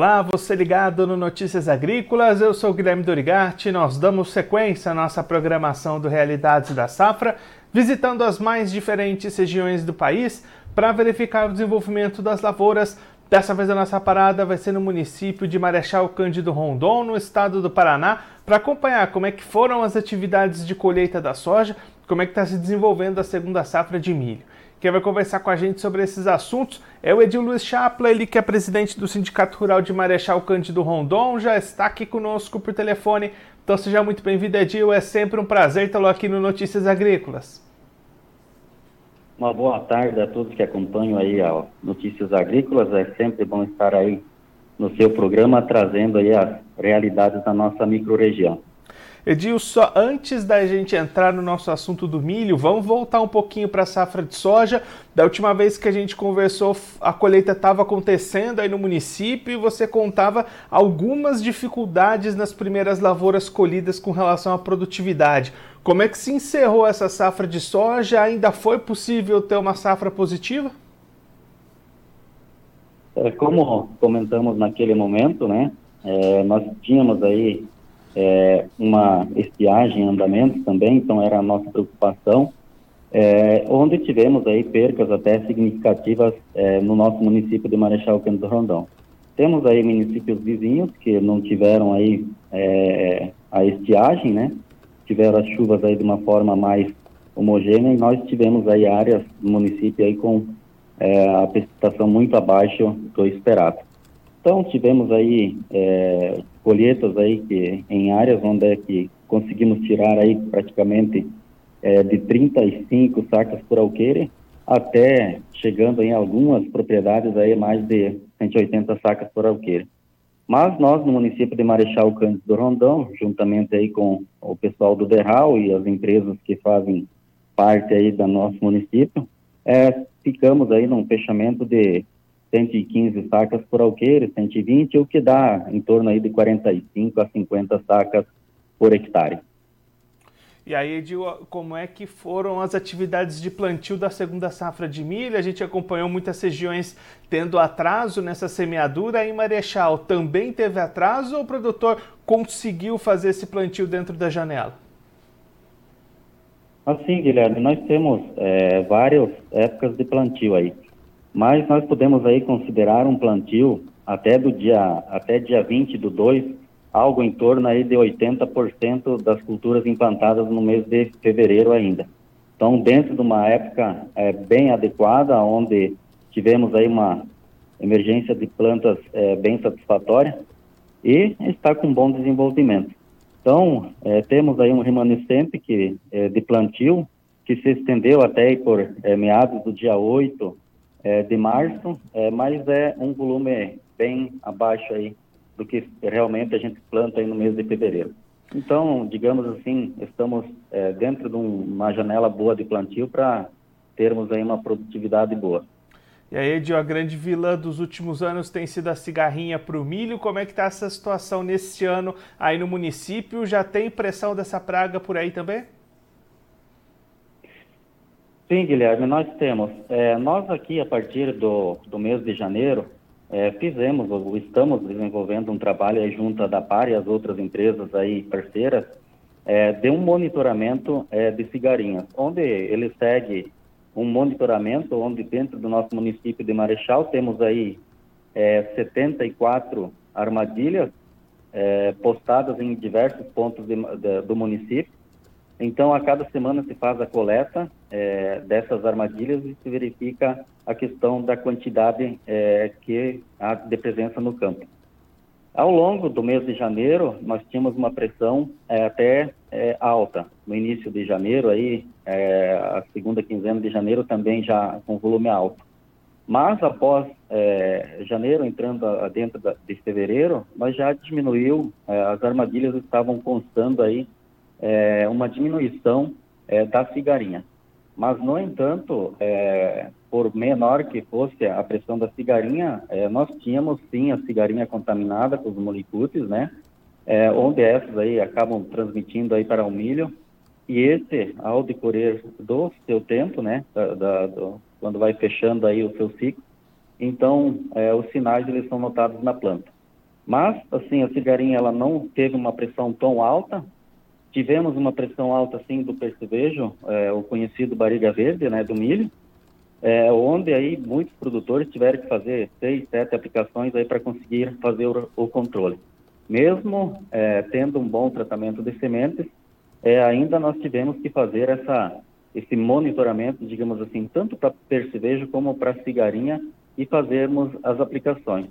Olá, você ligado no Notícias Agrícolas, eu sou Guilherme Dorigatti. Nós damos sequência à nossa programação do Realidades da Safra, visitando as mais diferentes regiões do país para verificar o desenvolvimento das lavouras. Dessa vez a nossa parada vai ser no município de Marechal Cândido Rondon, no estado do Paraná, para acompanhar como é que foram as atividades de colheita da soja, como é que está se desenvolvendo a segunda safra de milho. Quem vai conversar com a gente sobre esses assuntos é o Edil Luiz Chapla, ele que é presidente do Sindicato Rural de Marechal Cândido Rondon, já está aqui conosco por telefone. Então seja muito bem-vindo, Edil. É sempre um prazer tê-lo aqui no Notícias Agrícolas. Uma boa tarde a todos que acompanham aí a Notícias Agrícolas. É sempre bom estar aí no seu programa trazendo aí as realidades da nossa microrregião. Edil, só antes da gente entrar no nosso assunto do milho, vamos voltar um pouquinho para a safra de soja. Da última vez que a gente conversou, a colheita estava acontecendo aí no município e você contava algumas dificuldades nas primeiras lavouras colhidas com relação à produtividade. Como é que se encerrou essa safra de soja? Ainda foi possível ter uma safra positiva? É, como comentamos naquele momento, né? É, nós tínhamos aí é, uma estiagem em andamento também, então era a nossa preocupação, é, onde tivemos aí percas até significativas é, no nosso município de Marechal Cândido Rondão. Temos aí municípios vizinhos que não tiveram aí é, a estiagem, né? Tiveram as chuvas aí de uma forma mais homogênea e nós tivemos aí áreas do município aí com é, a precipitação muito abaixo do esperado. Então tivemos aí é, colheitas aí que em áreas onde é que conseguimos tirar aí praticamente é, de 35 sacas por alqueire até chegando em algumas propriedades aí mais de 180 sacas por alqueire. Mas nós no município de Marechal Cândido do Rondão, juntamente aí com o pessoal do Derral e as empresas que fazem parte aí do nosso município, é, ficamos aí num fechamento de 115 sacas por alqueire, 120, o que dá em torno aí de 45 a 50 sacas por hectare. E aí, Edil, como é que foram as atividades de plantio da segunda safra de milho? A gente acompanhou muitas regiões tendo atraso nessa semeadura. Em Marechal também teve atraso ou o produtor conseguiu fazer esse plantio dentro da janela? Assim, Guilherme, nós temos é, várias épocas de plantio aí mas nós podemos aí considerar um plantio até do dia até dia 20 do 2, algo em torno aí de 80% das culturas implantadas no mês de fevereiro ainda. Então, dentro de uma época é, bem adequada, onde tivemos aí uma emergência de plantas é, bem satisfatória e está com bom desenvolvimento. Então, é, temos aí um remanescente que, de plantio que se estendeu até por meados do dia 8 é, de março, é, mas é um volume bem abaixo aí do que realmente a gente planta aí no mês de fevereiro. Então, digamos assim, estamos é, dentro de uma janela boa de plantio para termos aí uma produtividade boa. E aí, Edio, a grande vilã dos últimos anos tem sido a cigarrinha para o milho. Como é que está essa situação nesse ano aí no município? Já tem pressão dessa praga por aí também? Sim, Guilherme, nós temos. É, nós aqui, a partir do, do mês de janeiro, é, fizemos, ou estamos desenvolvendo um trabalho aí junto da PAR e as outras empresas aí parceiras, é, de um monitoramento é, de cigarinhas, onde ele segue um monitoramento, onde dentro do nosso município de Marechal temos aí 74 é, armadilhas é, postadas em diversos pontos de, de, do município, então, a cada semana se faz a coleta é, dessas armadilhas e se verifica a questão da quantidade é, que há de presença no campo. Ao longo do mês de janeiro, nós tínhamos uma pressão é, até é, alta. No início de janeiro, aí, é, a segunda quinzena de janeiro também já com volume alto. Mas após é, janeiro, entrando dentro de fevereiro, nós já diminuiu, as armadilhas estavam constando aí é, uma diminuição é, da cigarinha. Mas, no entanto, é, por menor que fosse a pressão da cigarinha, é, nós tínhamos sim a cigarinha contaminada com os molicutes, né? É, onde essas aí acabam transmitindo aí para o milho. E esse, ao decorrer do seu tempo, né, da, da, do, quando vai fechando aí o seu ciclo, então é, os sinais eles são notados na planta. Mas, assim, a cigarinha ela não teve uma pressão tão alta. Tivemos uma pressão alta, assim, do percevejo, é, o conhecido barriga verde, né, do milho, é, onde aí muitos produtores tiveram que fazer seis, sete aplicações aí para conseguir fazer o, o controle. Mesmo é, tendo um bom tratamento de sementes, é, ainda nós tivemos que fazer essa, esse monitoramento, digamos assim, tanto para percevejo como para cigarinha e fazermos as aplicações.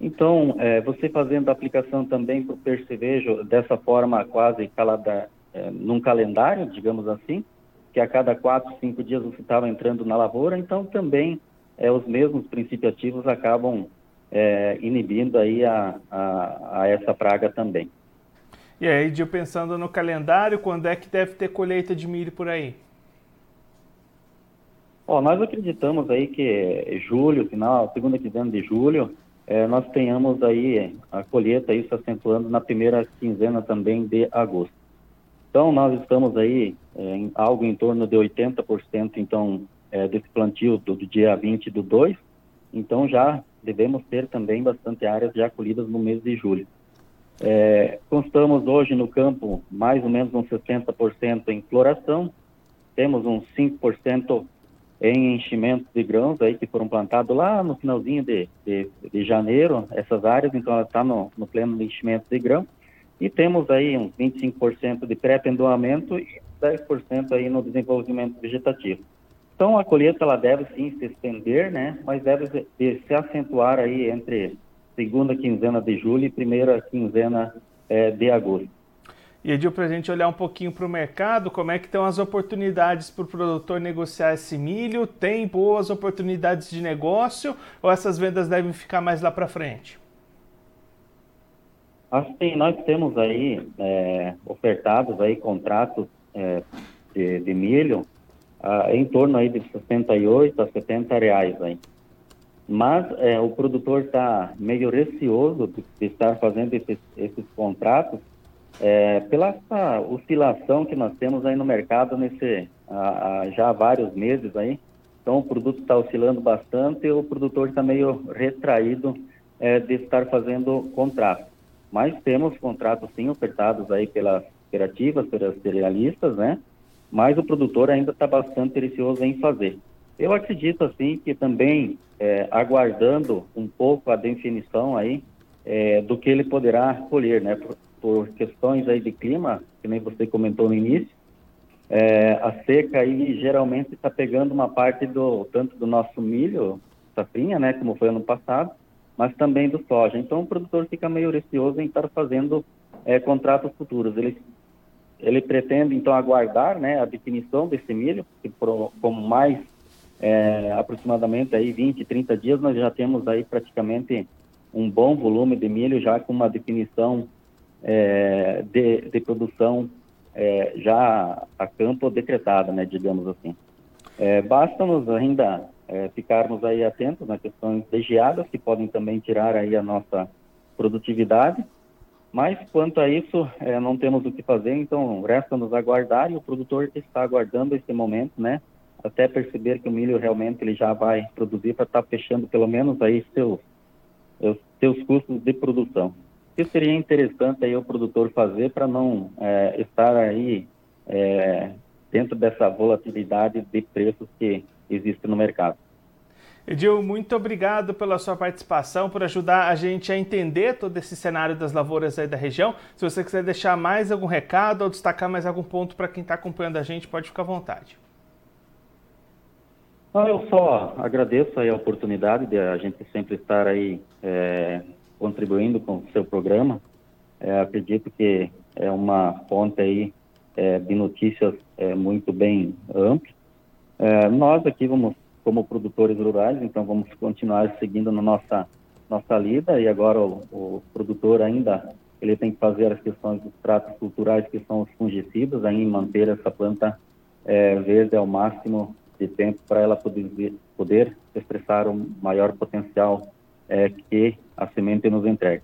Então, é, você fazendo a aplicação também para o percevejo dessa forma quase calada, é, num calendário, digamos assim, que a cada quatro, cinco dias você estava entrando na lavoura, então também é, os mesmos princípios ativos acabam é, inibindo aí a, a, a, essa praga também. E aí, Dio, pensando no calendário, quando é que deve ter colheita de milho por aí? Ó, nós acreditamos aí que julho, final, segunda quinzena de julho, é, nós tenhamos aí a colheita aí se acentuando na primeira quinzena também de agosto. Então, nós estamos aí é, em algo em torno de 80%, então, é, desse plantio do, do, dia 20 do 2, então já devemos ter também bastante áreas já colhidas no mês de julho. É, constamos hoje no campo mais ou menos uns 60% em floração, temos uns 5% em enchimentos de grãos aí que foram plantados lá no finalzinho de, de, de janeiro, essas áreas, então ela está no, no pleno enchimento de grão, e temos aí uns 25% de pré-pendoamento e 10% aí no desenvolvimento vegetativo. Então a colheita ela deve sim se estender, né, mas deve se, se acentuar aí entre segunda quinzena de julho e primeira quinzena é, de agosto. E Edil, para a gente olhar um pouquinho para o mercado, como é que estão as oportunidades para o produtor negociar esse milho? Tem boas oportunidades de negócio ou essas vendas devem ficar mais lá para frente? Assim, nós temos aí é, ofertados aí contratos é, de, de, milho ah, em torno aí de 68 a 70 reais aí. Mas é, o produtor está meio receoso de, de estar fazendo esses, esses contratos é, pela oscilação que nós temos aí no mercado nesse há, há já há vários meses aí, então o produto está oscilando bastante e o produtor está meio retraído é, de estar fazendo contrato. Mas temos contratos sim ofertados aí pelas cooperativas, pelas cerealistas, né? Mas o produtor ainda está bastante receoso em fazer. Eu acredito assim que também é, aguardando um pouco a definição aí é, do que ele poderá colher, né? Por, questões aí de clima, que nem você comentou no início, é, a seca aí geralmente está pegando uma parte do tanto do nosso milho, safrinha, né, como foi ano passado, mas também do soja. Então o produtor fica meio receoso em estar fazendo é, contratos futuros. Ele ele pretende então aguardar, né, a definição desse milho, que por, como mais é, aproximadamente aí 20, 30 dias nós já temos aí praticamente um bom volume de milho já com uma definição é, de, de, produção é, já a campo decretada, né, digamos assim. É, Basta-nos ainda é, ficarmos aí atentos nas questões de geadas, que podem também tirar aí a nossa produtividade, mas quanto a isso, é, não temos o que fazer, então resta-nos aguardar e o produtor está aguardando esse momento, né, até perceber que o milho realmente ele já vai produzir para estar tá fechando pelo menos aí seus, seus custos de produção que seria interessante aí o produtor fazer para não é, estar aí é, dentro dessa volatilidade de preços que existe no mercado. Edil, muito obrigado pela sua participação, por ajudar a gente a entender todo esse cenário das lavouras aí da região. Se você quiser deixar mais algum recado ou destacar mais algum ponto para quem está acompanhando a gente, pode ficar à vontade. eu só agradeço aí a oportunidade de a gente sempre estar aí é, contribuindo com o seu programa. É, acredito que é uma fonte aí é, de notícias é, muito bem ampla. É, nós aqui vamos, como produtores rurais, então vamos continuar seguindo na nossa nossa lida e agora o, o produtor ainda ele tem que fazer as questões dos tratos culturais que são os fungicidas, aí manter essa planta é, verde ao máximo de tempo para ela poder, poder expressar o maior potencial é, que a semente nos entrega.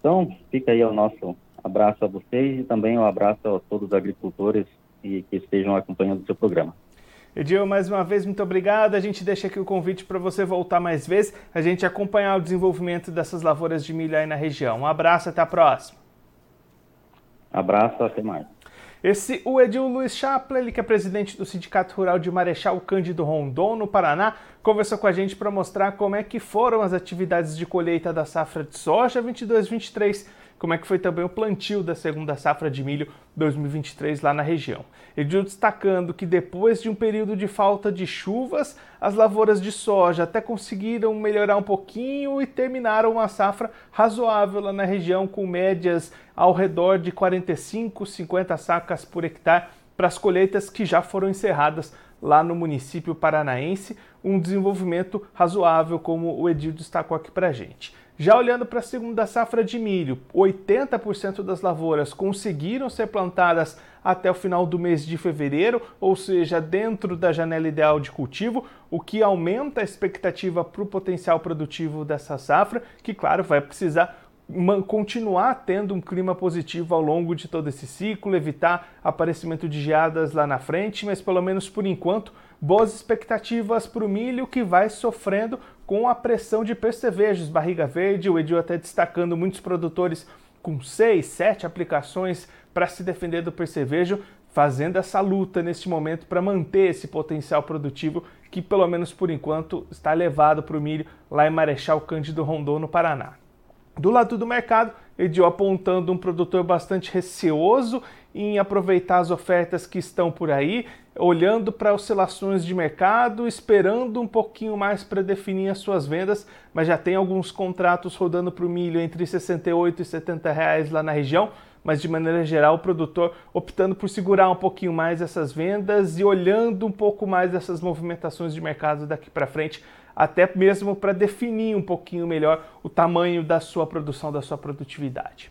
Então, fica aí o nosso abraço a vocês e também um abraço a todos os agricultores que, que estejam acompanhando o seu programa. Edil, mais uma vez, muito obrigado. A gente deixa aqui o convite para você voltar mais vezes, a gente acompanhar o desenvolvimento dessas lavouras de milho aí na região. Um abraço, até a próxima. Abraço, até mais. Esse, o Edil Luiz Chapla, ele que é presidente do Sindicato Rural de Marechal Cândido Rondon, no Paraná, conversou com a gente para mostrar como é que foram as atividades de colheita da safra de soja 22-23 como é que foi também o plantio da segunda safra de milho 2023 lá na região. Edil destacando que depois de um período de falta de chuvas, as lavouras de soja até conseguiram melhorar um pouquinho e terminaram uma safra razoável lá na região com médias ao redor de 45, 50 sacas por hectare para as colheitas que já foram encerradas lá no município paranaense, um desenvolvimento razoável, como o Edil destacou aqui para a gente. Já olhando para a segunda safra de milho, 80% das lavouras conseguiram ser plantadas até o final do mês de fevereiro, ou seja, dentro da janela ideal de cultivo, o que aumenta a expectativa para o potencial produtivo dessa safra, que, claro, vai precisar continuar tendo um clima positivo ao longo de todo esse ciclo, evitar aparecimento de geadas lá na frente, mas pelo menos por enquanto, boas expectativas para o milho que vai sofrendo com a pressão de percevejos, barriga verde, o Edil até destacando muitos produtores com seis, sete aplicações para se defender do percevejo, fazendo essa luta neste momento para manter esse potencial produtivo que, pelo menos por enquanto, está levado para o milho lá em Marechal Cândido Rondon, no Paraná. Do lado do mercado, Edio apontando um produtor bastante receoso em aproveitar as ofertas que estão por aí, olhando para oscilações de mercado, esperando um pouquinho mais para definir as suas vendas, mas já tem alguns contratos rodando para o milho entre 68 e 70 reais lá na região, mas de maneira geral o produtor optando por segurar um pouquinho mais essas vendas e olhando um pouco mais essas movimentações de mercado daqui para frente até mesmo para definir um pouquinho melhor o tamanho da sua produção, da sua produtividade.